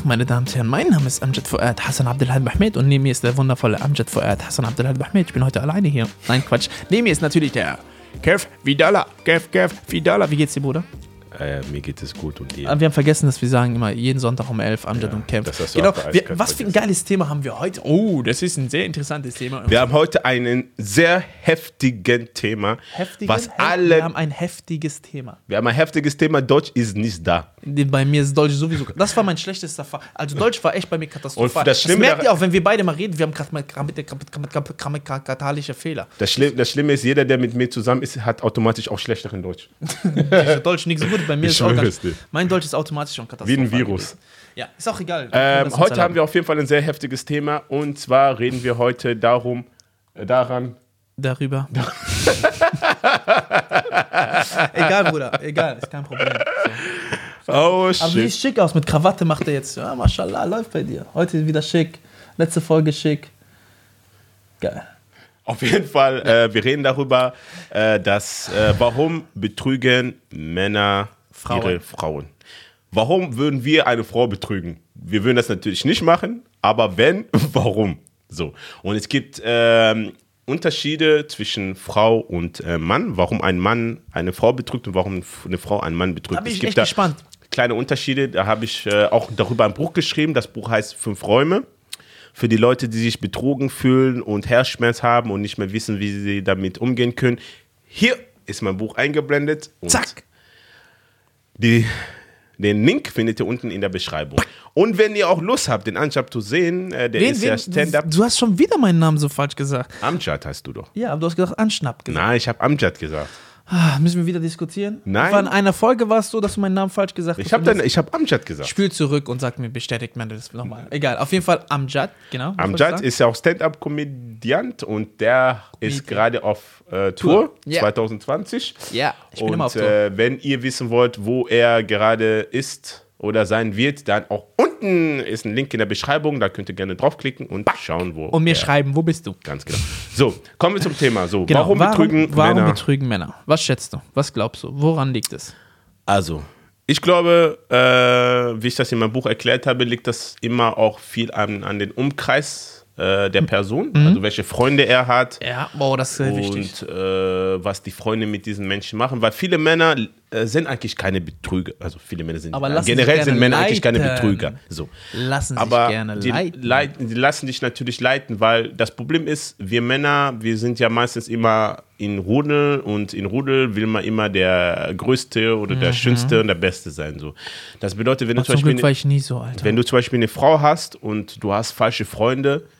Tag, meine Damen und Herren. Mein Name ist Amjad Fuad Hassan Abdelhad Bahmed und neben mir ist der wundervolle Amjad Fuad Hassan Abdelhad Bahmed. Ich bin heute alleine hier. Nein, Quatsch. Neben mir ist natürlich der Kev Vidala. Kev, Kev Vidala. Wie geht's dir, Bruder? Äh, mir geht es gut und dir. Wir haben vergessen, dass wir sagen immer jeden Sonntag um 11 Amjad Ja, und das du Genau. Wir, was für ein geiles Thema haben wir heute? Oh, das ist ein sehr interessantes Thema. Wir haben heute einen sehr heftigen Thema, Heftigen? was Hef- alle. Wir haben ein heftiges Thema. wir haben ein heftiges Thema. Deutsch ist nicht da. Bei mir ist Deutsch sowieso. Das war mein schlechtester Fall. Also Deutsch war echt bei mir katastrophal. Und das Schlimme merkt ihr auch, wenn wir beide mal reden, wir haben gerade grammatikalische Fehler. Das, das Schlimme ist, jeder, der mit mir zusammen ist, hat automatisch auch schlechteren Deutsch. Deutsch nicht so gut. Bei mir Ich ist auch ganz, dir. Mein Deutsch ist automatisch schon Wie katastrophal. ein Virus. Ja, ist auch egal. Ähm, heute haben wir auf jeden Fall ein sehr heftiges Thema. Und zwar reden wir heute darum, äh, daran. darüber. egal, Bruder. Egal, ist kein Problem. So. Oh Aber shit. sieht schick aus. Mit Krawatte macht er jetzt. Ja, mashallah, läuft bei dir. Heute wieder schick. Letzte Folge schick. Geil. Auf jeden Fall, äh, wir reden darüber, äh, dass äh, warum betrügen Männer Frauen. ihre Frauen. Warum würden wir eine Frau betrügen? Wir würden das natürlich nicht machen, aber wenn, warum? So. Und es gibt ähm, Unterschiede zwischen Frau und äh, Mann, warum ein Mann eine Frau betrügt und warum eine Frau einen Mann betrügt. Da bin es ich gibt echt gespannt. kleine Unterschiede. Da habe ich äh, auch darüber ein Buch geschrieben. Das Buch heißt Fünf Räume. Für die Leute, die sich betrogen fühlen und Herzschmerz haben und nicht mehr wissen, wie sie damit umgehen können. Hier ist mein Buch eingeblendet. Und Zack. Die, den Link findet ihr unten in der Beschreibung. Und wenn ihr auch Lust habt, den Anjab zu sehen, äh, der Wen, ist ja wen, Stand-up. du hast schon wieder meinen Namen so falsch gesagt. Amjad heißt du doch. Ja, aber du hast gesagt Anschnapp gesagt. Nein, ich habe Amjad gesagt. Ah, müssen wir wieder diskutieren? Nein. War in einer Folge war es so, dass du meinen Namen falsch gesagt hast. Ich habe Und jetzt- hab Amjad gesagt. Spül zurück und sag mir, bestätigt man das nochmal. Egal, auf jeden Fall Amjad, genau. Amjad ist ja auch Stand-up-Komödiant und der ist gerade auf äh, Tour, Tour. Ja. 2020. Ja, ich bin und immer auf Tour. Äh, wenn ihr wissen wollt, wo er gerade ist oder sein wird, dann auch unten ist ein Link in der Beschreibung. Da könnt ihr gerne draufklicken und schauen, wo. Und mir schreiben, wo bist du? Ganz genau. So, kommen wir zum Thema. So, Genau. warum, betrügen warum Männer? betrügen Männer? Was schätzt du? Was glaubst du? Woran liegt es? Also, ich glaube, äh, wie ich das in meinem Buch erklärt habe, liegt das immer auch viel an, an den Umkreis äh, der Person, also welche Freunde er hat. Ja, boah, das ist sehr wichtig. und äh, was die Freunde mit diesen Menschen machen, weil viele Männer sind eigentlich keine Betrüger, also viele Männer sind Aber äh, sich generell sind Männer eigentlich keine. Betrüger. So. Lassen sich Aber gerne die, leiten. die lassen dich natürlich leiten, weil das Problem ist, wir Männer, wir sind ja meistens immer in Rudel und in Rudel will man immer der Größte oder der Schönste und der Beste sein. So. Das bedeutet, wenn du, zum Mhm. Beispiel, Glück war ich nie so, Alter. wenn du zum Beispiel eine Frau hast und du hast falsche Freunde, äh,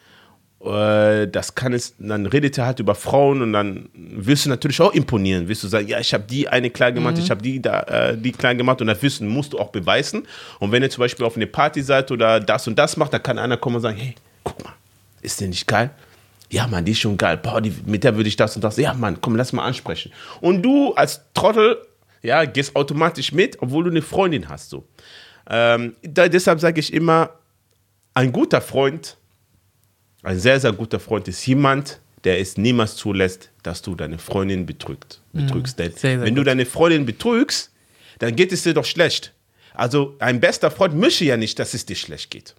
das kann es, dann redet er halt über Frauen und dann willst du natürlich auch imponieren. Willst du sagen, ja, ich habe die eine klar gemacht, Mhm. ich habe die da, äh, die klar gemacht und das wissen musst du auch beweisen. Und wenn ihr zum Beispiel auf eine Party seid oder das und das macht, dann kann einer kommen und sagen, hey, guck mal, ist der nicht geil? Ja, Mann, die ist schon geil. Boah, die, mit der würde ich das und das. Ja, Mann, komm, lass mal ansprechen. Und du als Trottel, ja, gehst automatisch mit, obwohl du eine Freundin hast. So. Ähm, da, deshalb sage ich immer, ein guter Freund, ein sehr, sehr guter Freund ist jemand, der es niemals zulässt, dass du deine Freundin betrügt, betrügst. Denn Mhm. Sehr, sehr wenn du gut. deine Freundin betrügst, dann geht es dir doch schlecht. Also ein bester Freund möchte ja nicht, dass es dir schlecht geht.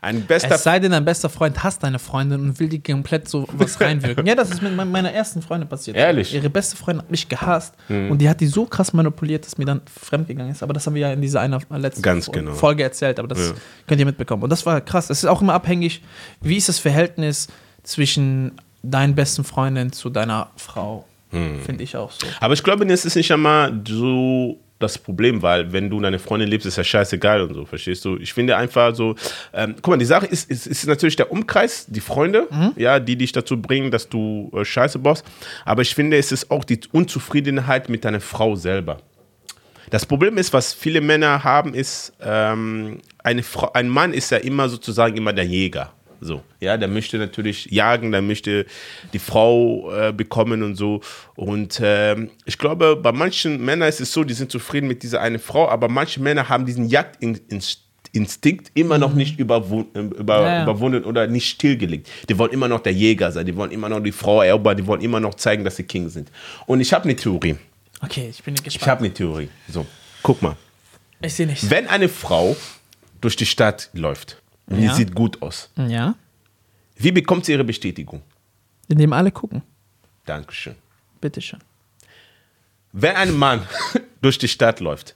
Ein bester Es sei denn, dein bester Freund hasst deine Freundin und will die komplett so was reinwirken. ja, das ist mit me- meiner ersten Freundin passiert. Ehrlich? Ihre beste Freundin hat mich gehasst und die hat die so krass manipuliert, dass mir dann fremdgegangen ist. Aber das haben wir ja in dieser einer letzten genau. Folge erzählt, aber das Ja. könnt ihr mitbekommen. Und das war krass. Es ist auch immer abhängig, wie ist das Verhältnis zwischen deinen besten Freundin zu deiner Frau. Hm. Finde ich auch so. Aber ich glaube, das ist nicht einmal so das Problem, weil wenn du deine Freundin liebst, ist ja scheißegal und so, verstehst du? Ich finde einfach so, ähm, guck mal, die Sache ist, ist, ist natürlich der Umkreis, die Freunde, ja, die dich dazu bringen, dass du äh, Scheiße baust. Aber ich finde, es ist auch die Unzufriedenheit mit deiner Frau selber. Das Problem ist, was viele Männer haben, ist, ähm, eine Frau, ein Mann ist ja immer sozusagen immer der Jäger. So, ja, der möchte natürlich jagen, der möchte die Frau äh, bekommen und so. Und ähm, ich glaube, bei manchen Männern ist es so, die sind zufrieden mit dieser eine Frau, aber manche Männer haben diesen Jagdinstinkt immer noch nicht überwun äh, über, Ja, ja. überwunden oder nicht stillgelegt. Die wollen immer noch der Jäger sein, die wollen immer noch die Frau erobern, die wollen immer noch zeigen, dass sie King sind. Und ich habe eine Theorie. Okay, ich bin Ich gespannt. habe eine Theorie. So, guck mal. Ich sehe nichts. Wenn eine Frau durch die Stadt läuft und Ja. die sieht gut aus. Ja. Wie bekommt sie ihre Bestätigung? Indem alle gucken. Dankeschön. Bitteschön. Wenn ein Mann durch die Stadt läuft,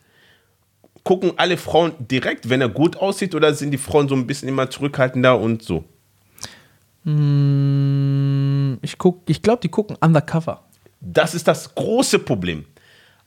gucken alle Frauen direkt, wenn er gut aussieht, oder sind die Frauen so ein bisschen immer zurückhaltender und so? Mm, Ich, guck, ich glaube, die gucken undercover. Das ist das große Problem.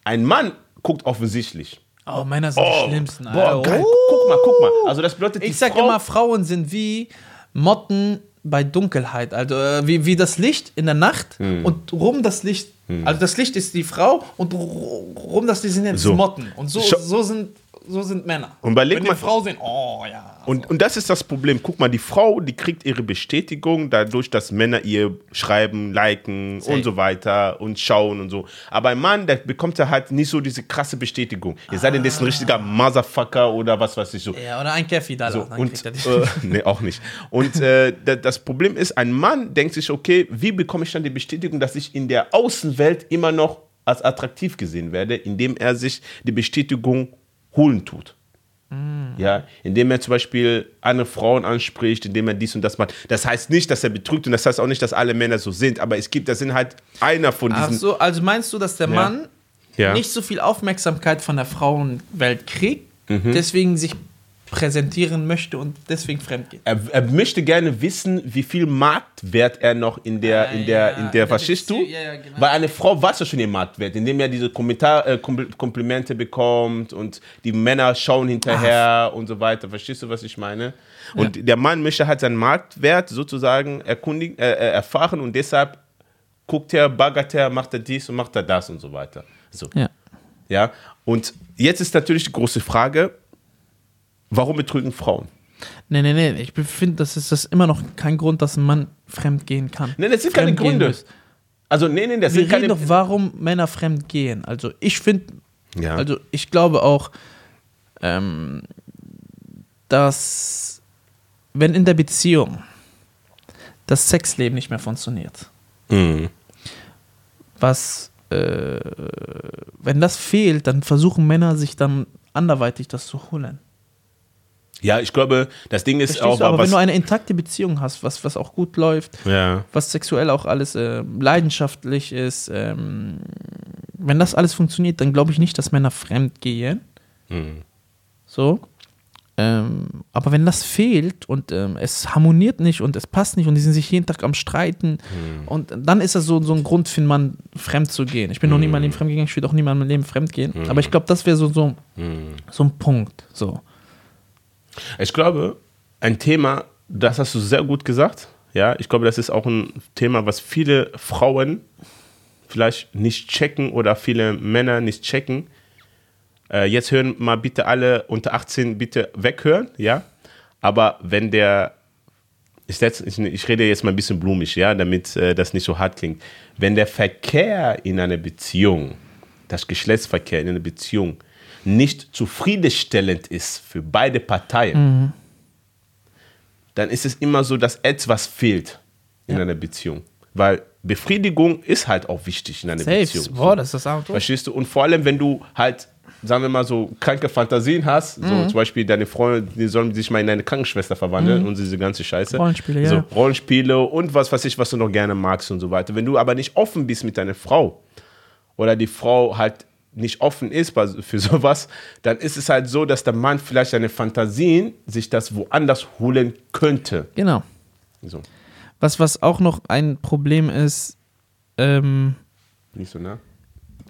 Ein Mann guckt offensichtlich. Oh, Männer sind Oh, die schlimmsten. boah, Alter. geil. Oh. Guck mal, guck mal. Also das bedeutet, Ich sag Frau, immer, Frauen sind wie Motten bei Dunkelheit. Also äh, wie, wie das Licht in der Nacht Hm. und rum das Licht. Also das Licht ist die Frau und ru- rum das Licht sind jetzt So. Motten. Und so, so, sind, so sind Männer. Und überleg Wenn mal- Frau sehen, oh ja. Und, und das ist das Problem. Guck mal, die Frau, die kriegt ihre Bestätigung dadurch, dass Männer ihr schreiben, liken Safe. und so weiter und schauen und so. Aber ein Mann, der bekommt ja halt nicht so diese krasse Bestätigung. Es sei denn, der ist ein richtiger Motherfucker oder was weiß ich so. Ja, oder ein Käffi da. So, und, äh, nee, auch nicht. Und äh, da- das Problem ist, ein Mann denkt sich, okay, wie bekomme ich dann die Bestätigung, dass ich in der Außenwelt immer noch als attraktiv gesehen werde, indem er sich die Bestätigung holen tut. Ja, indem er zum Beispiel andere Frauen anspricht, indem er dies und das macht. Das heißt nicht, dass er betrügt und das heißt auch nicht, dass alle Männer so sind, aber es gibt, das sind halt einer von Ach diesen. so, also meinst du, dass der Mann Ja. nicht so viel Aufmerksamkeit von der Frauenwelt kriegt, Mhm. deswegen sich präsentieren möchte und deswegen fremd geht? Er, er möchte gerne wissen, wie viel Marktwert er noch in der, in der, ja, in in der, der verstehst du? Ja, ja, genau. Weil eine Frau weiß ja schon ihren Marktwert, indem er diese Kommentar, äh, Kompl- Komplimente bekommt und die Männer schauen hinterher und so weiter. Verstehst du, was ich meine? Und der Mann möchte halt seinen Marktwert sozusagen erkundigen, äh, äh, erfahren und deshalb guckt er, baggert er, macht er dies und macht er das und so weiter. So. Ja. Ja. Und jetzt ist natürlich die große Frage, warum betrügen Frauen? Nee, nee, nee. Ich finde, das ist das immer noch kein Grund, dass ein Mann fremd gehen kann. Nee, das sind keine Fremd Gründe. muss. Also, nee, nee, das Wir sind keine. reden doch, warum Männer fremd gehen. Also ich finde, Ja. also ich glaube auch, ähm, dass wenn in der Beziehung das Sexleben nicht mehr funktioniert, Mhm. was, äh, wenn das fehlt, dann versuchen Männer sich dann anderweitig das zu holen. Ja, ich glaube, das Ding ist Verstehst auch, du? Aber wenn du eine intakte Beziehung hast, was, was auch gut läuft, ja, was sexuell auch alles äh, leidenschaftlich ist, ähm, wenn das alles funktioniert, dann glaube ich nicht, dass Männer fremd gehen. Mhm. So. Ähm, aber wenn das fehlt und ähm, es harmoniert nicht und es passt nicht und die sind sich jeden Tag am Streiten Mhm. und dann ist das so, so ein Grund für einen Mann, fremd zu gehen. Ich bin noch nie in meinem Leben fremd gegangen, ich würde auch nie in meinem Leben fremd gehen. Mhm. Aber ich glaube, das wäre so, so, so ein Punkt. So. Ich glaube, ein Thema, das hast du sehr gut gesagt. Ja, ich glaube, das ist auch ein Thema, was viele Frauen vielleicht nicht checken oder viele Männer nicht checken. Äh, jetzt hören mal bitte alle unter 18 bitte weghören, ja. Aber wenn der, ich, ich, ich rede jetzt mal ein bisschen blumig, ja, damit äh, das nicht so hart klingt. Wenn der Verkehr in einer Beziehung, das Geschlechtsverkehr in einer Beziehung nicht zufriedenstellend ist für beide Parteien, dann ist es immer so, dass etwas fehlt in einer Beziehung. Weil Befriedigung ist halt auch wichtig in einer Safe. Beziehung. Boah, das ist das A und O. Verstehst du? Und vor allem, wenn du halt, sagen wir mal, so kranke Fantasien hast, Mhm. so zum Beispiel deine Freunde, die sollen sich mal in eine Krankenschwester verwandeln und diese ganze Scheiße. Mhm. Rollenspiele, so, ja. Rollenspiele und was weiß ich, was du noch gerne magst und so weiter. Wenn du aber nicht offen bist mit deiner Frau oder die Frau halt nicht offen ist für sowas, dann ist es halt so, dass der Mann vielleicht seine Fantasien sich das woanders holen könnte. Genau. So, Was, was auch noch ein Problem ist, ähm, nicht so nah.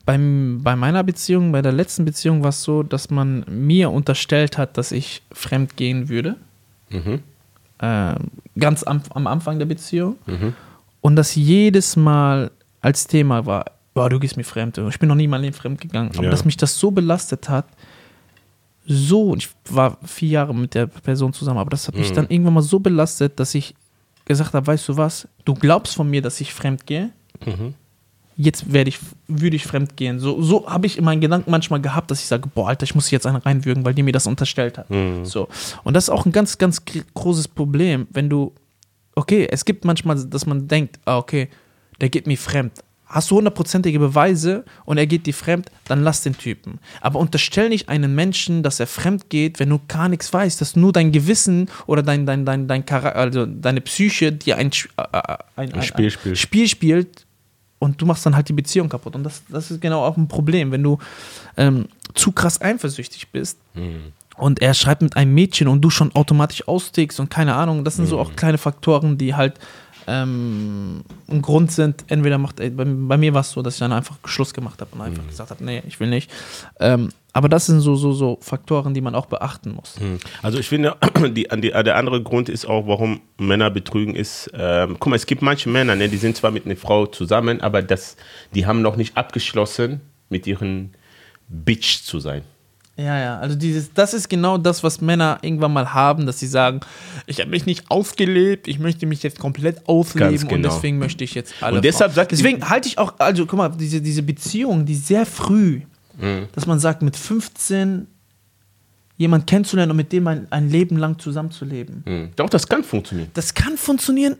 beim, bei meiner Beziehung, bei der letzten Beziehung war es so, dass man mir unterstellt hat, dass ich fremd gehen würde. Mhm. Ähm, ganz am, am Anfang der Beziehung. Und das jedes Mal als Thema war, boah, du gehst mir fremd. Ich bin noch nie in meinem Leben fremd gegangen. Aber Ja. dass mich das so belastet hat, so, und ich war vier Jahre mit der Person zusammen, aber das hat mich dann irgendwann mal so belastet, dass ich gesagt habe, weißt du was, du glaubst von mir, dass ich fremd gehe, jetzt werde ich, würde ich fremd gehen. So, so habe ich in meinen Gedanken manchmal gehabt, dass ich sage, boah, Alter, ich muss jetzt einen reinwürgen, weil die mir das unterstellt hat. So. Und das ist auch ein ganz, ganz gr- großes Problem, wenn du, okay, es gibt manchmal, dass man denkt, ah, okay, der geht mir fremd. Hast du hundertprozentige Beweise und er geht dir fremd, dann lass den Typen. Aber unterstell nicht einen Menschen, dass er fremd geht, wenn du gar nichts weißt, dass nur dein Gewissen oder dein, dein, dein, dein also deine Psyche dir ein, äh, äh, ein, ein, Spiel ein spielt. Spiel spielt und du machst dann halt die Beziehung kaputt. Und das, das ist genau auch ein Problem, wenn du ähm, zu krass eifersüchtig bist. Und er schreibt mit einem Mädchen und du schon automatisch austickst und keine Ahnung. Das sind so auch kleine Faktoren, die halt ähm, ein Grund sind. Entweder macht, äh, bei, bei mir war es so, dass ich dann einfach Schluss gemacht habe und einfach gesagt habe, nee, ich will nicht. Ähm, aber das sind so, so, so Faktoren, die man auch beachten muss. Also ich finde, die, die, der andere Grund ist auch, warum Männer betrügen, ist, ähm, guck mal, es gibt manche Männer, ne, die sind zwar mit einer Frau zusammen, aber das, die haben noch nicht abgeschlossen, mit ihren Bitch zu sein. Ja, ja, also dieses, das ist genau das, was Männer irgendwann mal haben, dass sie sagen, ich habe mich nicht ausgelebt, ich möchte mich jetzt komplett ausleben Ganz und genau. deswegen möchte ich jetzt alle. Und deshalb sagt deswegen halte ich auch, also guck mal, diese, diese Beziehung, die sehr früh, Mhm. dass man sagt, mit 15 jemand kennenzulernen und mit dem ein, ein Leben lang zusammenzuleben. Hm. Doch, das kann funktionieren. Das kann funktionieren.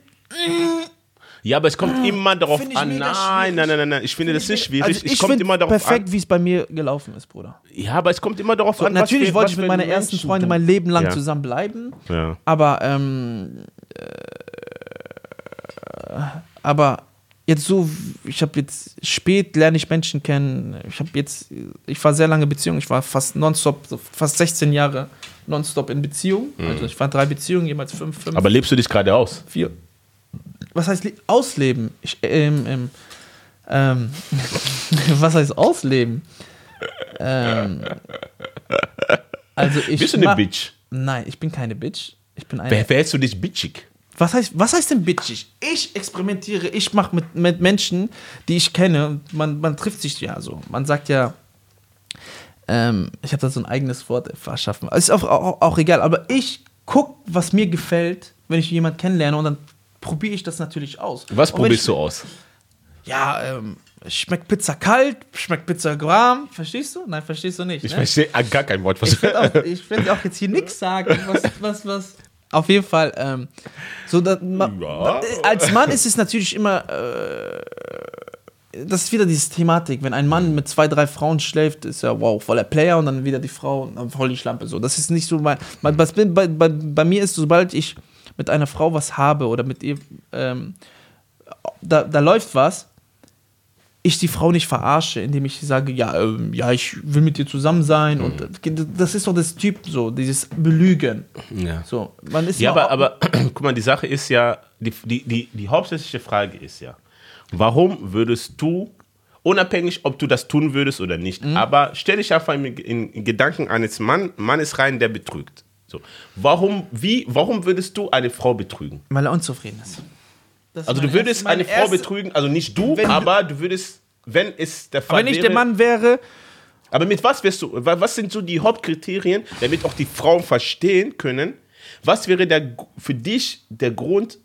Ja, aber es kommt immer darauf an. Nein, nein, nein, nein, nein. Ich finde das nicht schwierig. Also es ich kommt finde immer darauf perfekt, an. wie es bei mir gelaufen ist, Bruder. Ja, aber es kommt immer darauf So, an. was natürlich für- wollte was ich mit meiner ersten Freundin mein Leben lang Ja. zusammenbleiben. Ja. Aber, ähm, äh, aber jetzt so, ich habe jetzt spät lerne ich Menschen kennen. Ich habe jetzt, ich war sehr lange Beziehung. Ich war fast nonstop, so fast 16 Jahre nonstop in Beziehung. Also ich war drei Beziehungen, jemals fünf, fünf, Aber lebst du dich gerade aus? vier. Was heißt le- ausleben? Ich, ähm, ähm, ähm, was heißt ausleben? Ähm, also ich Bist du eine Bitch? Nein, ich bin keine Bitch. Ich bin eine. Wer fährst du dich bitchig? Was heißt, was heißt denn bitchig? Ich experimentiere, ich mache mit, mit Menschen, die ich kenne. Man, man trifft sich ja so. Man sagt ja, ähm, ich habe da so ein eigenes Wort erschaffen. Ist auch, auch, auch egal, aber ich gucke, was mir gefällt, wenn ich jemanden kennenlerne und dann probiere ich das natürlich aus. Was probierst du aus? Ja, ähm, schmeckt Pizza kalt, schmeckt Pizza warm. Verstehst du? Nein, verstehst du nicht. Ich ne? verstehe ah, gar kein Wort. Was Ich werde auch, ich werd auch jetzt hier nichts sagen, was, was, was. Auf jeden Fall, ähm, so da, ma, Ja. als Mann ist es natürlich immer, äh, das ist wieder diese Thematik, wenn ein Mann mit zwei, drei Frauen schläft, ist er wow, voller Player und dann wieder die Frau und dann voll die Schlampe. So, das ist nicht so mein, mein was bei, bei, bei mir ist, sobald ich mit einer Frau was habe oder mit ihr, ähm, da, da läuft was, ich die Frau nicht verarsche, indem ich sage, ja, ähm, ja, ich will mit dir zusammen sein und das ist doch das Typ so, dieses Belügen. Ja. So, man ist Ja, aber, aber guck mal, die Sache ist ja, die, die, die, die hauptsächliche Frage ist ja, warum würdest du, unabhängig, ob du das tun würdest oder nicht, Mhm. aber stell dich einfach in, in, in Gedanken eines Mann, Mannes rein, der betrügt. So. Warum, wie, warum würdest du eine Frau betrügen? weil er unzufrieden ist. Das ist Also du würdest eine Frau betrügen, also nicht du, Wenn aber du würdest, wenn es der Fall Aber wenn ich wäre, der Mann wäre, Aber mit was wirst du, wa- was sind so die Hauptkriterien, damit auch die Frauen verstehen können, was wäre der, für dich der Grund,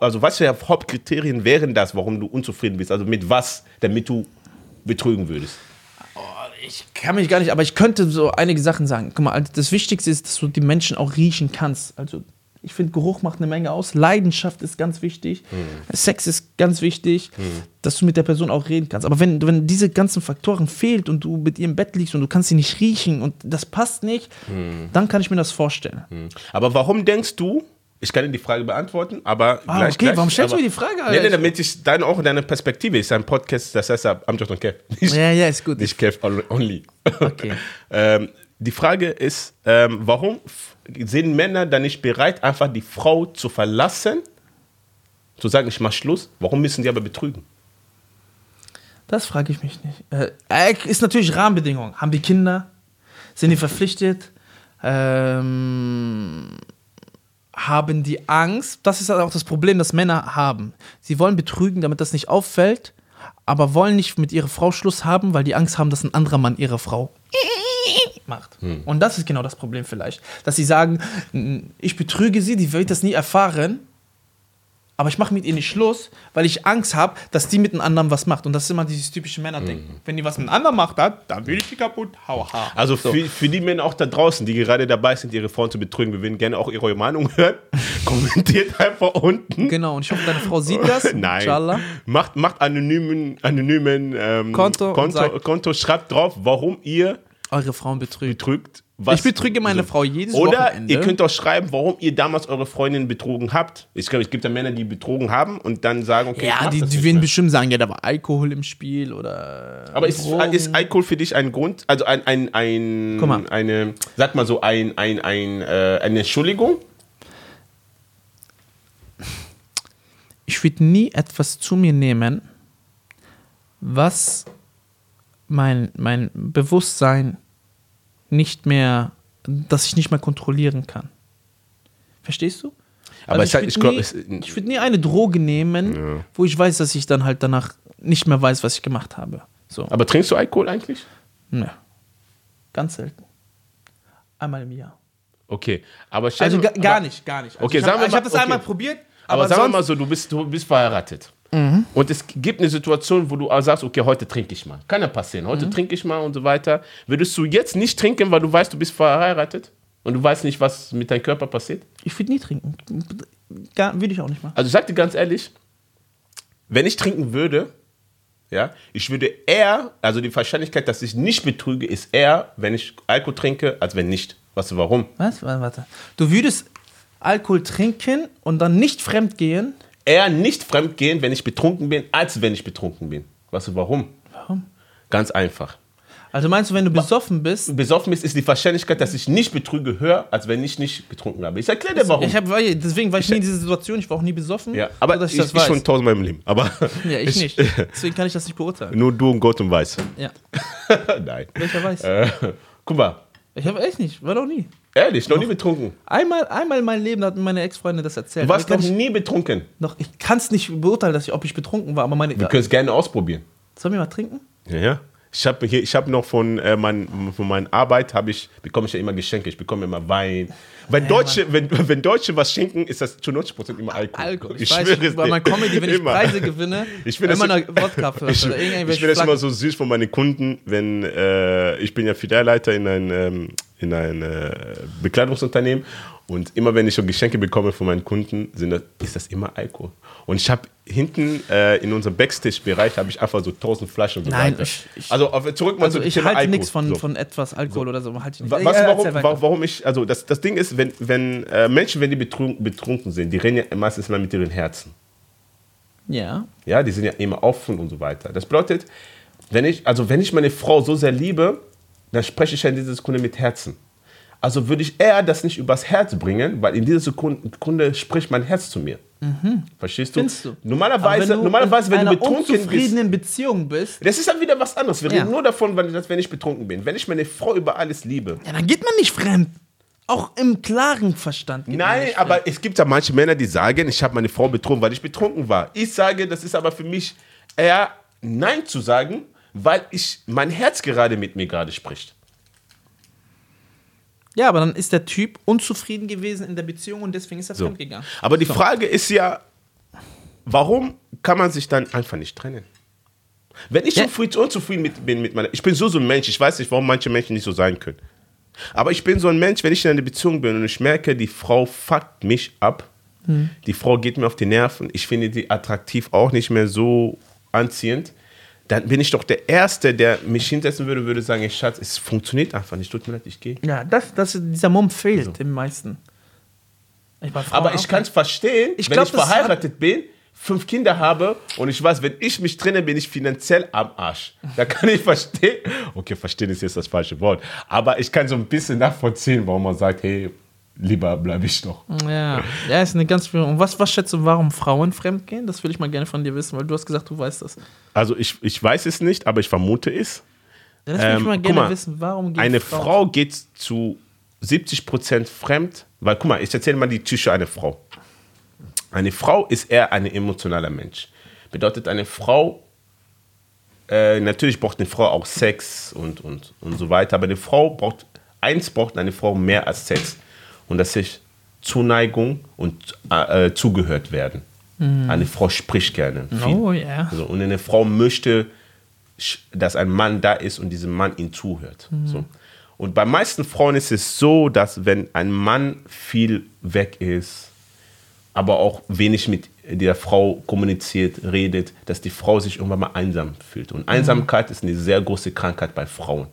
also was für Hauptkriterien wären das, warum du unzufrieden bist? Also mit was, damit du betrügen würdest? Ich kann mich gar nicht, aber ich könnte so einige Sachen sagen. Guck mal, also das Wichtigste ist, dass du die Menschen auch riechen kannst. Also ich finde, Geruch macht eine Menge aus. Leidenschaft ist ganz wichtig. Sex ist ganz wichtig, dass du mit der Person auch reden kannst. Aber wenn, wenn diese ganzen Faktoren fehlt und du mit ihr im Bett liegst und du kannst sie nicht riechen und das passt nicht, dann kann ich mir das vorstellen. Aber warum denkst du, ich kann dir die Frage beantworten, aber Ah, gleich, okay, gleich, warum stellst du mir die Frage, Nee, Alter? nee, damit ich deine, auch deine Perspektive ist ein Podcast, das heißt Amjad und Kev. Nicht, Ja, ja, ist gut. nicht Kev only. Okay. ähm, die Frage ist, ähm, warum sind Männer dann nicht bereit, einfach die Frau zu verlassen, zu sagen, ich mach Schluss? Warum müssen die aber betrügen? Das frage ich mich nicht. Äh, äh, ist natürlich Rahmenbedingungen. Haben die Kinder? Sind die verpflichtet? Ähm, haben die Angst? Das ist halt auch das Problem, das Männer haben. Sie wollen betrügen, damit das nicht auffällt, aber wollen nicht mit ihrer Frau Schluss haben, weil die Angst haben, dass ein anderer Mann ihre Frau macht. Und das ist genau das Problem vielleicht. Dass sie sagen, "N- ich betrüge sie, die wird das nie erfahren, aber ich mache mit ihr nicht Schluss, weil ich Angst habe, dass die mit einem anderen was macht. Und das ist immer dieses typische Männerdenken. Wenn die was mit einem anderen macht, dann, dann will ich die kaputt. Hau, ha. Also für, für die Männer auch da draußen, die gerade dabei sind, ihre Frauen zu betrügen, wir würden gerne auch ihre Meinung hören. Kommentiert einfach unten. Genau, und ich hoffe, deine Frau sieht das. Nein. Inshallah. Macht, macht anonymen, anonymen ähm, Konto Konto, sagt- Konto, schreibt drauf, warum ihr Eure Frauen betrügt. betrügt. Was, Ich betrüge meine Frau jedes Oder Wochenende. ihr könnt auch schreiben, warum ihr damals eure Freundin betrogen habt. Ich glaube, es gibt ja Männer, die betrogen haben und dann sagen, okay, ja, die, die werden bestimmt sagen, ja, da war Alkohol im Spiel oder. Aber ist, ist Alkohol für dich ein Grund, also ein, ein, ein Guck mal. eine, sag mal so, ein, ein, ein, äh, eine Entschuldigung? ich würde nie etwas zu mir nehmen, was mein, mein Bewusstsein nicht mehr, dass ich nicht mehr kontrollieren kann. Verstehst du? Aber es ich ich glaub, würde nie, ich würd nie eine Droge nehmen, wo ich weiß, dass ich dann halt danach nicht mehr weiß, was ich gemacht habe. So, Aber trinkst du Alkohol eigentlich? ne. Ganz selten. Einmal im Jahr. Okay, aber Also gar aber- nicht, gar nicht. Also Okay, ich habe hab das okay. einmal probiert, Aber, aber, sagen wir mal so, du bist, du bist verheiratet. Und es gibt eine Situation, wo du sagst, okay, heute trinke ich mal. Kann ja passieren. Heute Mhm. trinke ich mal und so weiter. Würdest du jetzt nicht trinken, weil du weißt, du bist verheiratet? Und du weißt nicht, was mit deinem Körper passiert? ich würde nie trinken. Gar, würde ich auch nicht machen. Also ich sag dir ganz ehrlich, wenn ich trinken würde, ja, ich würde eher, also die Wahrscheinlichkeit, dass ich nicht betrüge, ist eher, wenn ich Alkohol trinke, als wenn nicht. Weißt du warum? Was? Warte, warte. Du würdest Alkohol trinken und dann nicht fremd gehen. Eher nicht fremdgehen, wenn ich betrunken bin, als wenn ich betrunken bin. Weißt du warum? Warum? Ganz einfach. Also meinst du, wenn du besoffen bist? besoffen ist, ist die Wahrscheinlichkeit, dass ich nicht betrüge, höher, als wenn ich nicht getrunken habe. Ich erkläre dir warum. Ich hab, deswegen war ich nie in dieser Situation. Ich war auch nie besoffen. ja, aber so, ich, ich ich, schon tausendmal im Leben. Aber ja, ich, nicht. Deswegen kann ich das nicht beurteilen. nur du und Gott und weiß. Ja, Nein. welcher weiß. Äh, guck mal, Ich habe echt nicht. War doch nie. Ehrlich, noch nie betrunken. Einmal, einmal in meinem Leben hat mir meine Ex-Freundin das erzählt. Du warst Aber noch ich, nie betrunken. noch, ich kann es nicht beurteilen, dass ich, ob ich betrunken war, aber meine. Wir können es gerne ausprobieren. Sollen wir mal trinken? Ja, ja. Ich habe hier, ich habe noch von, äh, mein, von meiner Arbeit habe ich bekomme ich ja immer Geschenke. Ich bekomme immer Wein. Wenn Deutsche, wenn, wenn Deutsche was schenken, ist das zu 90% immer Alkohol. Alkohol. Ich, Ich weiß, schwöre es bei meiner. Comedy, wenn ich Immer. Preise gewinne, Ich finde immer das- eine Wodkaflasche Ich, oder ich finde das immer so süß von meinen Kunden, wenn äh, ich bin ja Filialleiter in ein, ähm, in ein äh, Bekleidungsunternehmen und immer wenn ich so Geschenke bekomme von meinen Kunden, das, ist das immer Alkohol. Und ich habe hinten äh, in unserem Backstage-Bereich habe ich einfach so 1000 Flaschen. So Nein, ich- ich- also auf, zurück mal Also zum ich Thema halte nichts von, So. von etwas Alkohol oder so. Halte ich nicht. Wa- Ja, Weißt du, ja, warum, erzähl wa- weiter. warum ich, also das, das Ding ist, wenn, wenn äh, Menschen, wenn die betrunken, betrunken sind, die reden ja meistens mal mit ihren Herzen. Ja. Ja, die sind ja immer offen und so weiter. Das bedeutet, wenn ich, also wenn ich meine Frau so sehr liebe, dann spreche ich ja in dieser Sekunde mit Herzen. Also würde ich eher das nicht übers Herz bringen, weil in dieser Sekunde, spricht mein Herz zu mir. Verstehst du? Mhm. Findest du? Normalerweise, wenn du normalerweise, wenn in du betrunken bist, Beziehung bist, das ist dann wieder was anderes. Wir Ja. reden nur davon, wenn, ich betrunken bin. Wenn ich meine Frau über alles liebe. ja, dann geht man nicht fremd. Auch im klaren Verstand. Nein, aber fremd. es gibt ja manche Männer, die sagen, ich habe meine Frau betrogen, weil ich betrunken war. Ich sage, das ist aber für mich eher Nein zu sagen, weil ich mein Herz gerade mit mir gerade spricht. Ja, aber dann ist der Typ unzufrieden gewesen in der Beziehung und deswegen ist er So. fremdgegangen. Aber die Frage ist ja, warum kann man sich dann einfach nicht trennen? Wenn ich Ja. so unzufrieden mit, bin mit meiner, ich bin so so ein Mensch, ich weiß nicht, warum manche Menschen nicht so sein können. Aber ich bin so ein Mensch, wenn ich in einer Beziehung bin und ich merke, die Frau fuckt mich ab, Hm. die Frau geht mir auf die Nerven, ich finde die attraktiv auch nicht mehr so anziehend, dann bin ich doch der Erste, der mich hinsetzen würde, würde sagen, ey, Schatz, es funktioniert einfach nicht, tut mir leid, ich gehe. Ja, das, das, dieser Mumm fehlt im meisten. Ich Aber ich kann es verstehen, Ich wenn glaub, ich verheiratet bin, fünf Kinder habe und ich weiß, wenn ich mich trenne, bin ich finanziell am Arsch. Da kann ich verstehen. Okay, verstehen ist jetzt das falsche Wort. Aber ich kann so ein bisschen nachvollziehen, warum man sagt, hey, lieber bleibe ich doch. Ja, ja, ist eine ganz schwierige. Und was, was schätzt du, warum Frauen fremdgehen? Das will ich mal gerne von dir wissen, weil du hast gesagt, du weißt das. Also ich, ich weiß es nicht, aber ich vermute es. Ja, das ich Ähm, mal guck gerne mal, wissen, warum gehen Eine Frauen Frau geht zu 70% fremd, weil guck mal, ich erzähle mal die Psyche einer Frau. Eine Frau ist eher ein emotionaler Mensch. Bedeutet, eine Frau, äh, natürlich braucht eine Frau auch Sex und, und, und so weiter, aber eine Frau braucht, eins braucht eine Frau mehr als Sex. Und das ist Zuneigung und äh, äh, zugehört werden. Eine Frau spricht gerne. viel. Oh ja. So, und eine Frau möchte, dass ein Mann da ist und diesem Mann ihm zuhört. So. Und bei meisten Frauen ist es so, dass wenn ein Mann viel weg ist, aber auch wenig mit der Frau kommuniziert, redet, dass die Frau sich irgendwann mal einsam fühlt. Und Einsamkeit ist eine sehr große Krankheit bei Frauen.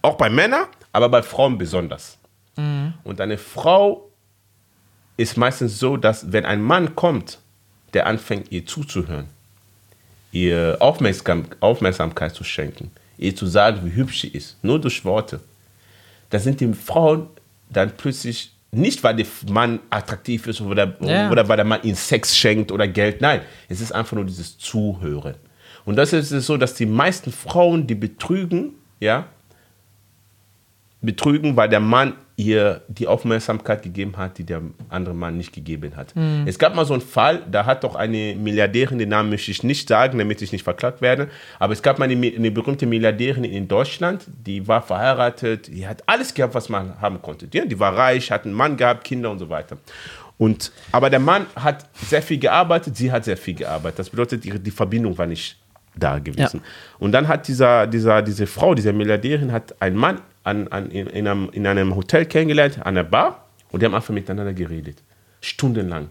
Auch bei Männern, aber bei Frauen besonders. Und eine Frau ist meistens so, dass wenn ein Mann kommt, der anfängt, ihr zuzuhören, ihr Aufmerksam Aufmerksamkeit zu schenken, ihr zu sagen, wie hübsch sie ist, nur durch Worte, da sind die Frauen dann plötzlich nicht, weil der Mann attraktiv ist oder, Ja. oder weil der Mann ihnen Sex schenkt oder Geld. Nein, es ist einfach nur dieses Zuhören. Und das ist es so, dass die meisten Frauen, die betrügen, ja, betrügen, weil der Mann ihr die Aufmerksamkeit gegeben hat, die der andere Mann nicht gegeben hat. Es gab mal so einen Fall, da hat doch eine Milliardärin, den Namen möchte ich nicht sagen, damit ich nicht verklagt werde, aber es gab mal eine, eine berühmte Milliardärin in Deutschland, die war verheiratet, die hat alles gehabt, was man haben konnte. Die, die war reich, hat einen Mann gehabt, Kinder und so weiter. Und, aber der Mann hat sehr viel gearbeitet, sie hat sehr viel gearbeitet. Das bedeutet, ihre, die Verbindung war nicht da gewesen. Und dann hat dieser, dieser, diese Frau, diese Milliardärin, hat einen Mann an, an, in, in, einem, in einem Hotel kennengelernt, an der Bar, und die haben einfach miteinander geredet. Stundenlang.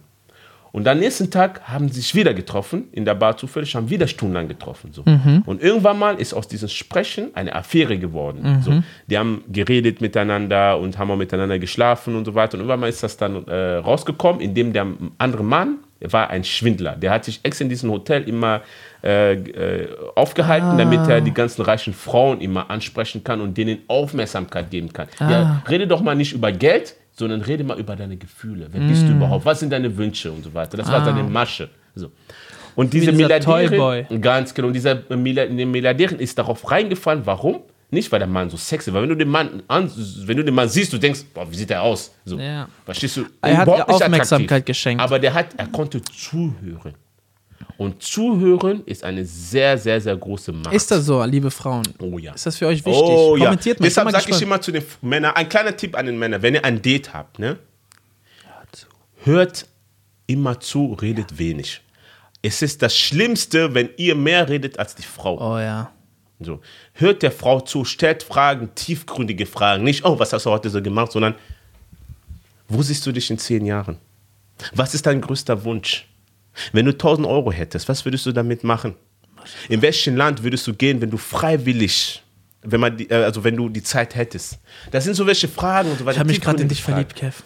Und am nächsten Tag haben sie sich wieder getroffen, in der Bar zufällig, haben wieder stundenlang getroffen. So. Und irgendwann mal ist aus diesem Sprechen eine Affäre geworden. So. Die haben geredet miteinander und haben auch miteinander geschlafen und so weiter. Und irgendwann mal ist das dann äh, rausgekommen, indem der andere Mann war ein Schwindler. Der hat sich extra in diesem Hotel immer äh, äh, aufgehalten, damit er die ganzen reichen Frauen immer ansprechen kann und denen Aufmerksamkeit geben kann. Ja, rede doch mal nicht über Geld, sondern rede mal über deine Gefühle. Wer bist du überhaupt? Was sind deine Wünsche und so weiter? Das war seine Masche. So. Und diese dieser Milliardärin, ganz genau, und dieser Milliard- die Milliardärin ist darauf reingefallen. Warum? Nicht, weil der Mann so sexy war. Wenn du den Mann, an, wenn du den Mann siehst, du denkst, boah, wie sieht er aus? So. Ja. Verstehst du? Er hat ihr nicht Aufmerksamkeit attraktiv. geschenkt. Aber der hat, er konnte zuhören. Und zuhören ist eine sehr, sehr, sehr große Macht. Ist das so, liebe Frauen? Oh ja. Ist das für euch wichtig? Oh ja. Kommentiert mal. Deshalb sage ich immer zu den Männern, ein kleiner Tipp an den Männern, wenn ihr ein Date habt, ne? hört immer zu, redet wenig. Es ist das Schlimmste, wenn ihr mehr redet als die Frau. Oh ja. So. Hört der Frau zu, stellt Fragen, tiefgründige Fragen. Nicht, oh, was hast du heute so gemacht, sondern wo siehst du dich in zehn Jahren? Was ist dein größter Wunsch? Wenn du 1000 Euro hättest, was würdest du damit machen? In welchem Land würdest du gehen, wenn du freiwillig, wenn man die, äh, also wenn du die Zeit hättest? Das sind so welche Fragen und so weiter. Ich habe mich gerade in dich verliebt, Kev.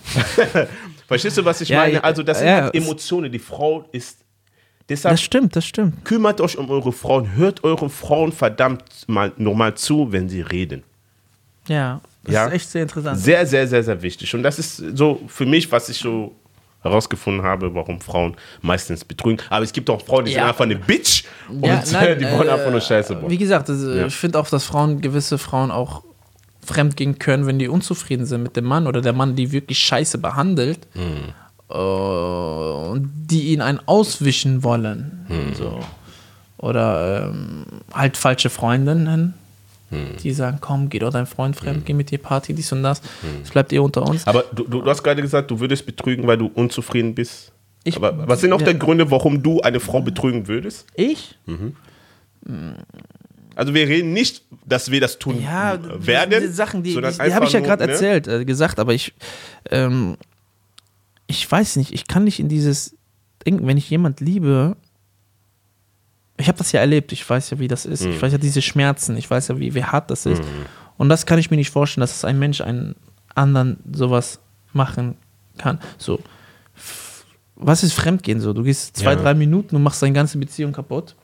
Verstehst du, was ich Ja, meine? ja, Also, das sind ja, halt Emotionen. Die Frau ist. Deshalb Das stimmt, das stimmt. kümmert euch um eure Frauen. Hört euren Frauen verdammt mal normal zu, wenn sie reden. Ja. Das Ja. ist echt sehr interessant. Sehr, sehr, sehr, sehr wichtig. Und das ist so für mich, was ich so herausgefunden habe, warum Frauen meistens betrügen. Aber es gibt auch Frauen, die Ja. sind einfach eine Bitch und Ja, nein, die wollen äh, einfach nur Scheiße bauen. Wie gesagt, also Ja. ich finde auch, dass Frauen, gewisse Frauen auch fremd gehen können, wenn die unzufrieden sind mit dem Mann oder der Mann die wirklich scheiße behandelt Hm. Äh, und die ihn einen auswischen wollen. Hm. So. Oder ähm, halt falsche Freundinnen, Hm. die sagen, komm, geh doch dein Freund fremd, geh mit dir Party, dies und das. Es bleibt eh unter uns. Aber du, du, hast gerade gesagt, du würdest betrügen, weil du unzufrieden bist. Ich- Aber was sind auch ja. die Gründe, warum du eine Frau betrügen würdest? Ich? Also wir reden nicht, dass wir das tun Ja, werden, diese Sachen, die, die, die habe ich ja gerade ne? erzählt, äh, gesagt, aber ich, ähm, ich weiß nicht, ich kann nicht in dieses denken, wenn ich jemand liebe, ich habe das ja erlebt, ich weiß ja, wie das ist, Mhm. ich weiß ja diese Schmerzen, ich weiß ja, wie, wie hart das ist. Und das kann ich mir nicht vorstellen, dass es ein Mensch einen anderen sowas machen kann. So, was ist Fremdgehen so? Du gehst zwei, Ja. drei Minuten und machst deine ganze Beziehung kaputt.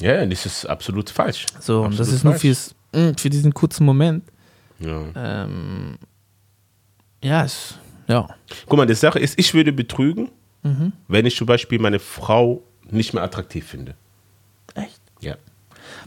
Ja, das ist absolut falsch. So, und das Absolut ist nur falsch. fürs, mm, für diesen kurzen Moment. Ja. Ähm, ja, es, ja. Guck mal, die Sache ist, ich würde betrügen, Mhm. wenn ich zum Beispiel meine Frau nicht mehr attraktiv finde. Echt? Ja.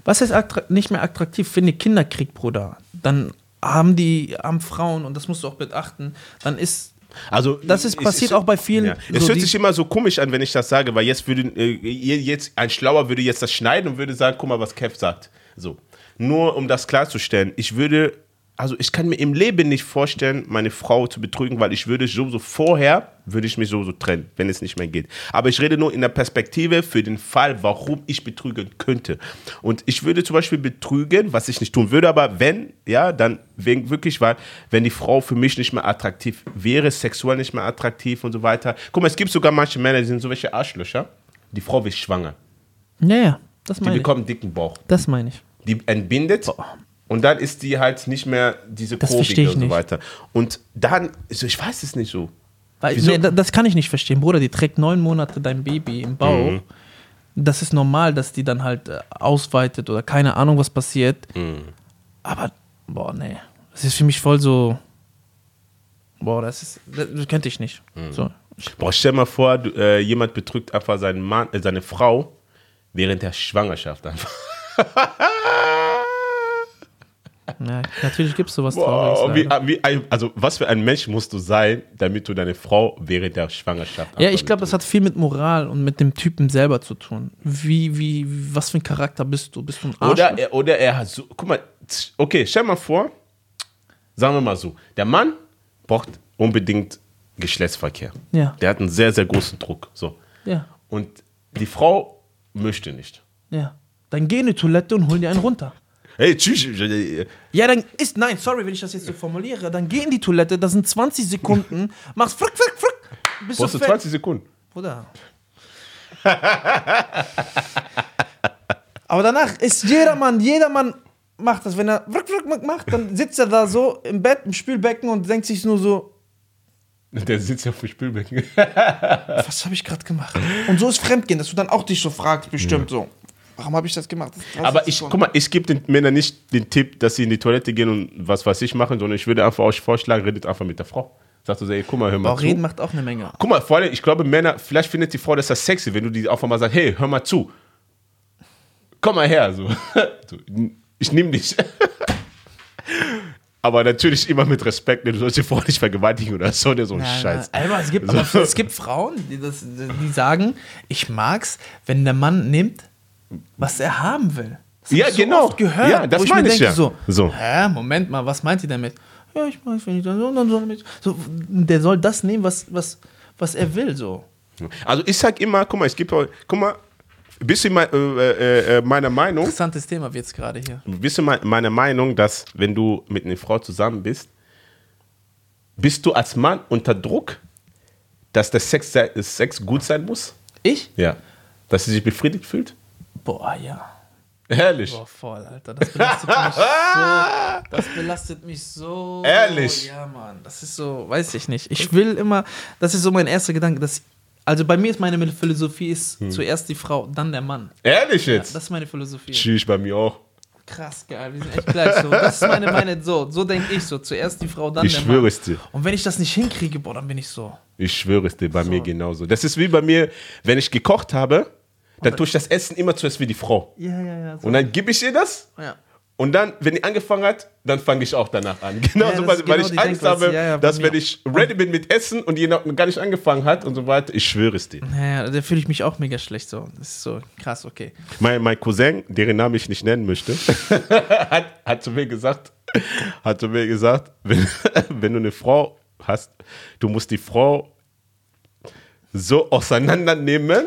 Was ist nicht mehr attraktiv? Finde Kinderkrieg, Bruder. Dann haben die haben Frauen, und das musst du auch beachten, dann ist, Also, Das ist passiert auch bei vielen, Ja. Es so hört sich immer so komisch an, wenn ich das sage, weil jetzt würde äh, jetzt ein Schlauer würde jetzt das schneiden und würde sagen, guck mal, was Kev sagt. So. Nur um das klarzustellen, ich würde also ich kann mir im Leben nicht vorstellen, meine Frau zu betrügen, weil ich würde so, so vorher, würde ich mich so, so trennen, wenn es nicht mehr geht. Aber ich rede nur in der Perspektive für den Fall, warum ich betrügen könnte. Und ich würde zum Beispiel betrügen, was ich nicht tun würde, aber wenn, ja, dann wegen wirklich, weil, wenn die Frau für mich nicht mehr attraktiv wäre, sexuell nicht mehr attraktiv und so weiter. Guck mal, es gibt sogar manche Männer, die sind so welche Arschlöcher. Die Frau wird schwanger. Ja, ja, das Die meine ich. bekommt einen dicken Bauch. Das meine ich. die entbindet und dann ist die halt nicht mehr diese Das verstehe Kurvige ich und so nicht. weiter. Und dann, also ich weiß es nicht so. Weil, nee, da- das kann ich nicht verstehen, Bruder. Die trägt neun Monate dein Baby im Bauch. Mhm. Das ist normal, dass die dann halt äh, ausweitet oder keine Ahnung, was passiert. Mhm. Aber, boah, nee. Das ist für mich voll so. Boah, das ist. Das, das könnte ich nicht. Mhm. So. Boah, stell mal vor, du, äh, jemand betrügt einfach seinen Mann, äh, seine Frau während der Schwangerschaft einfach. Ja, natürlich gibt es sowas Trauriges. wie, wie ein, also was für ein Mensch musst du sein, damit du deine Frau während der Schwangerschaft Ja, ich glaube, das hat viel mit Moral und mit dem Typen selber zu tun. Wie, wie, was für ein Charakter bist du? Bist du ein Arsch? Oder er, oder er hat so, guck mal, okay, stell mal vor, sagen wir mal so, der Mann braucht unbedingt Geschlechtsverkehr. Ja. Der hat einen sehr, sehr großen Druck. So. Ja, Und die Frau möchte nicht. ja. Dann geh in die Toilette und hol dir einen runter. Hey, tschüss. Ja, dann ist, nein, sorry, wenn ich das jetzt so formuliere, dann geh in die Toilette, das sind 20 Sekunden, machst frick, frick, frick, bist Brauchst du du fertig. 20 Sekunden? Bruder. Aber danach ist jedermann, jedermann macht das, wenn er frick, frick macht, dann sitzt er da so im Bett, im Spülbecken und denkt sich nur so, Der sitzt ja auf dem Spülbecken. was habe ich gerade gemacht? Und so ist Fremdgehen, dass du dann auch dich so fragst, bestimmt so, warum habe ich das gemacht? Das ist 30 Aber ich, guck mal, ich gebe den Männern nicht den Tipp, dass sie in die Toilette gehen und was weiß ich machen, sondern ich würde einfach euch vorschlagen, redet einfach mit der Frau. Sagst du so, ey, guck mal, hör mal Boah, zu. reden macht auch eine Menge. Guck mal, vor allem, ich glaube, Männer, vielleicht findet die Frau das ja sexy, wenn du die einfach mal sagst, hey, hör mal zu. Komm mal her, so. so ich nehme dich. Aber natürlich immer mit Respekt, denn du sollst die Frau nicht vergewaltigen oder so, der so ein Scheiß. Aber es gibt, aber es gibt Frauen, die, das, die sagen, ich mag's, wenn der Mann nimmt, was er haben will. Das Ja, ich so genau. Gehört, Ja, das ich meine mir ich denke, ja. so, So. hä, Moment mal, was meint ihr damit? Ja, ich wenn ich dann so, dann soll er mit, so, der soll das nehmen, was, was, was er will, so. Also ich sag immer, guck mal, es gibt, guck mal, bist du mein, äh, äh, äh, meiner Meinung, Interessantes Thema wird's gerade hier. bist du mein- meiner Meinung, dass wenn du mit einer Frau zusammen bist, bist du als Mann unter Druck, dass der Sex, Sex gut sein muss? Ich? Ja. Dass sie sich befriedigt fühlt? Boah, ja. Ehrlich. Boah, voll, Alter. Das belastet mich so. Das belastet mich so. Ehrlich? Ja, Mann. Das ist so, weiß ich nicht. Ich will immer, das ist so mein erster Gedanke, dass, also bei mir ist meine Philosophie ist zuerst die Frau, dann der Mann. Ehrlich Ja, jetzt? das ist meine Philosophie. Tschüss, bei mir auch. Krass, geil. Wir sind echt gleich so. Das ist meine, meine, so, so denke ich so. Zuerst die Frau, dann Ich der schwöre Mann. es dir. Und wenn ich das nicht hinkriege, boah, dann bin ich so. Ich schwöre es dir, bei mir genauso. Das ist wie bei mir, wenn ich gekocht habe, dann tue ich das Essen immer zuerst wie die Frau. Ja, ja, ja. So. Und dann gebe ich ihr das ja. Und dann, wenn die angefangen hat, dann fange ich auch danach an. Genau Ja, so, weil, genau ich Angst habe, Ja, ja, dass wenn ich ready bin mit Essen und noch gar nicht angefangen hat und so weiter, ich schwöre es dir. Ja, da fühle ich mich auch mega schlecht so. Das ist so krass, okay. Mein, mein Cousin, deren Namen ich nicht nennen möchte, hat, hat zu mir gesagt, hat zu mir gesagt, wenn, wenn du eine Frau hast, du musst die Frau so auseinandernehmen,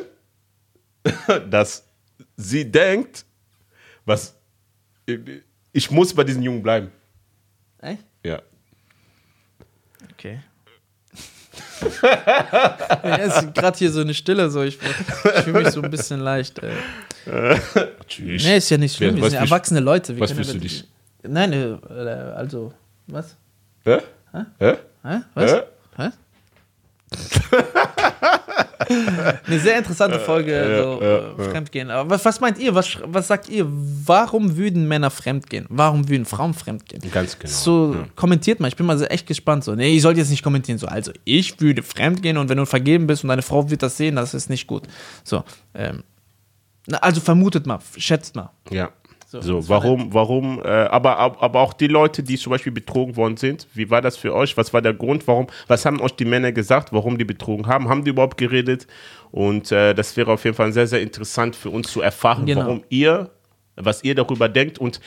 dass sie denkt, was ich muss bei diesem Jungen bleiben. Echt? Ja. Okay. ja, es ist gerade hier so eine Stille, so ich, ich fühle mich so ein bisschen leicht. Ey. Tschüss. Nee, ist ja nicht schlimm, wir sind ja erwachsene Leute. Wir was fühlst du dich? Nein, äh, äh, also, was? Hä? Hä? Hä? Was? Hä? Eine sehr interessante Folge, so äh, Fremdgehen. Aber was, was meint ihr? Was, was sagt ihr? Warum würden Männer fremdgehen? Warum würden Frauen fremdgehen? Ganz genau. So, kommentiert mal. Ich bin mal so echt gespannt. So, nee, ich sollte jetzt nicht kommentieren. So, also, ich würde fremdgehen und wenn du vergeben bist und deine Frau wird das sehen, das ist nicht gut. So, ähm, also vermutet mal, schätzt mal. Ja. So, So, warum, warum, äh, aber, ab- aber auch die Leute, die zum Beispiel betrogen worden sind, wie war das für euch? Was war der Grund? Warum, was haben euch die Männer gesagt, warum die betrogen haben? Haben die überhaupt geredet? Und äh, das wäre auf jeden Fall sehr, sehr interessant für uns zu erfahren, Genau. warum ihr, was ihr darüber denkt. Und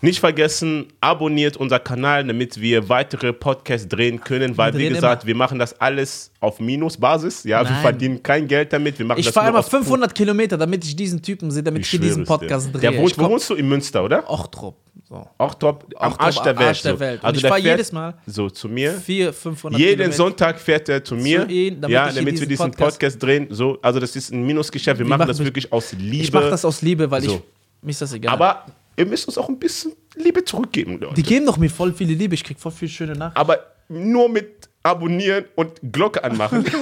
Nicht vergessen, abonniert unser Kanal, damit wir weitere Podcasts drehen können, weil, Wir wie gesagt, immer. wir machen das alles auf Minusbasis. Ja, wir Nein. verdienen kein Geld damit. Wir machen Ich fahre immer aus 500 Kilometer, damit ich diesen Typen sehe, damit ich, hier diesen es dir. Podcast drehe. Der wohnt, ich wo komm, wohnst du? In Münster, oder? Ochtrup. So. Auch top, am Auch Arsch der Welt. Arsch der so. Welt. Und Also ich der fahr fährt jedes Mal So, zu mir. 400, 500 Jeden Kilometer. Sonntag fährt er zu mir, ihn, damit ja, ich damit wir diesen diesen Podcast, Podcast- drehen. So, also das ist ein Minusgeschäft. Wir machen machen das das- wirklich aus Liebe. Ich mache das aus Liebe, weil So. ich. Mir ist das egal. aber ihr müsst uns auch ein bisschen Liebe zurückgeben, Leute. die geben doch mir voll viele Liebe. Ich krieg voll viel schöne Nachrichten. aber nur mit abonnieren und Glocke anmachen.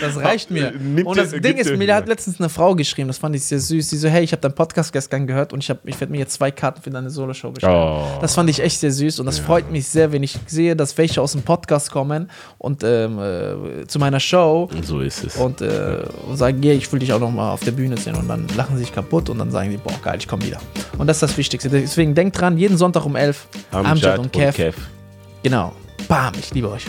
Das reicht mir. Nimmt und das dir- Ding ist, mir hat letztens eine Frau geschrieben, das fand ich sehr süß. Die so, hey, ich habe deinen Podcast gestern gehört und ich, hab- ich werde mir jetzt zwei Karten für deine Soloshow bestellen. Oh. Das fand ich echt sehr süß und das freut mich sehr, wenn ich sehe, dass welche aus dem Podcast kommen und ähm, äh, zu meiner Show so ist es. und, äh, und sagen, yeah, ich will dich auch noch mal auf der Bühne sehen und dann lachen sie sich kaputt und dann sagen die, boah, geil, ich komme wieder. Und das ist das Wichtigste. Deswegen denkt dran, jeden Sonntag um 11 Amjad und Kev. Genau. Bam, ich liebe euch.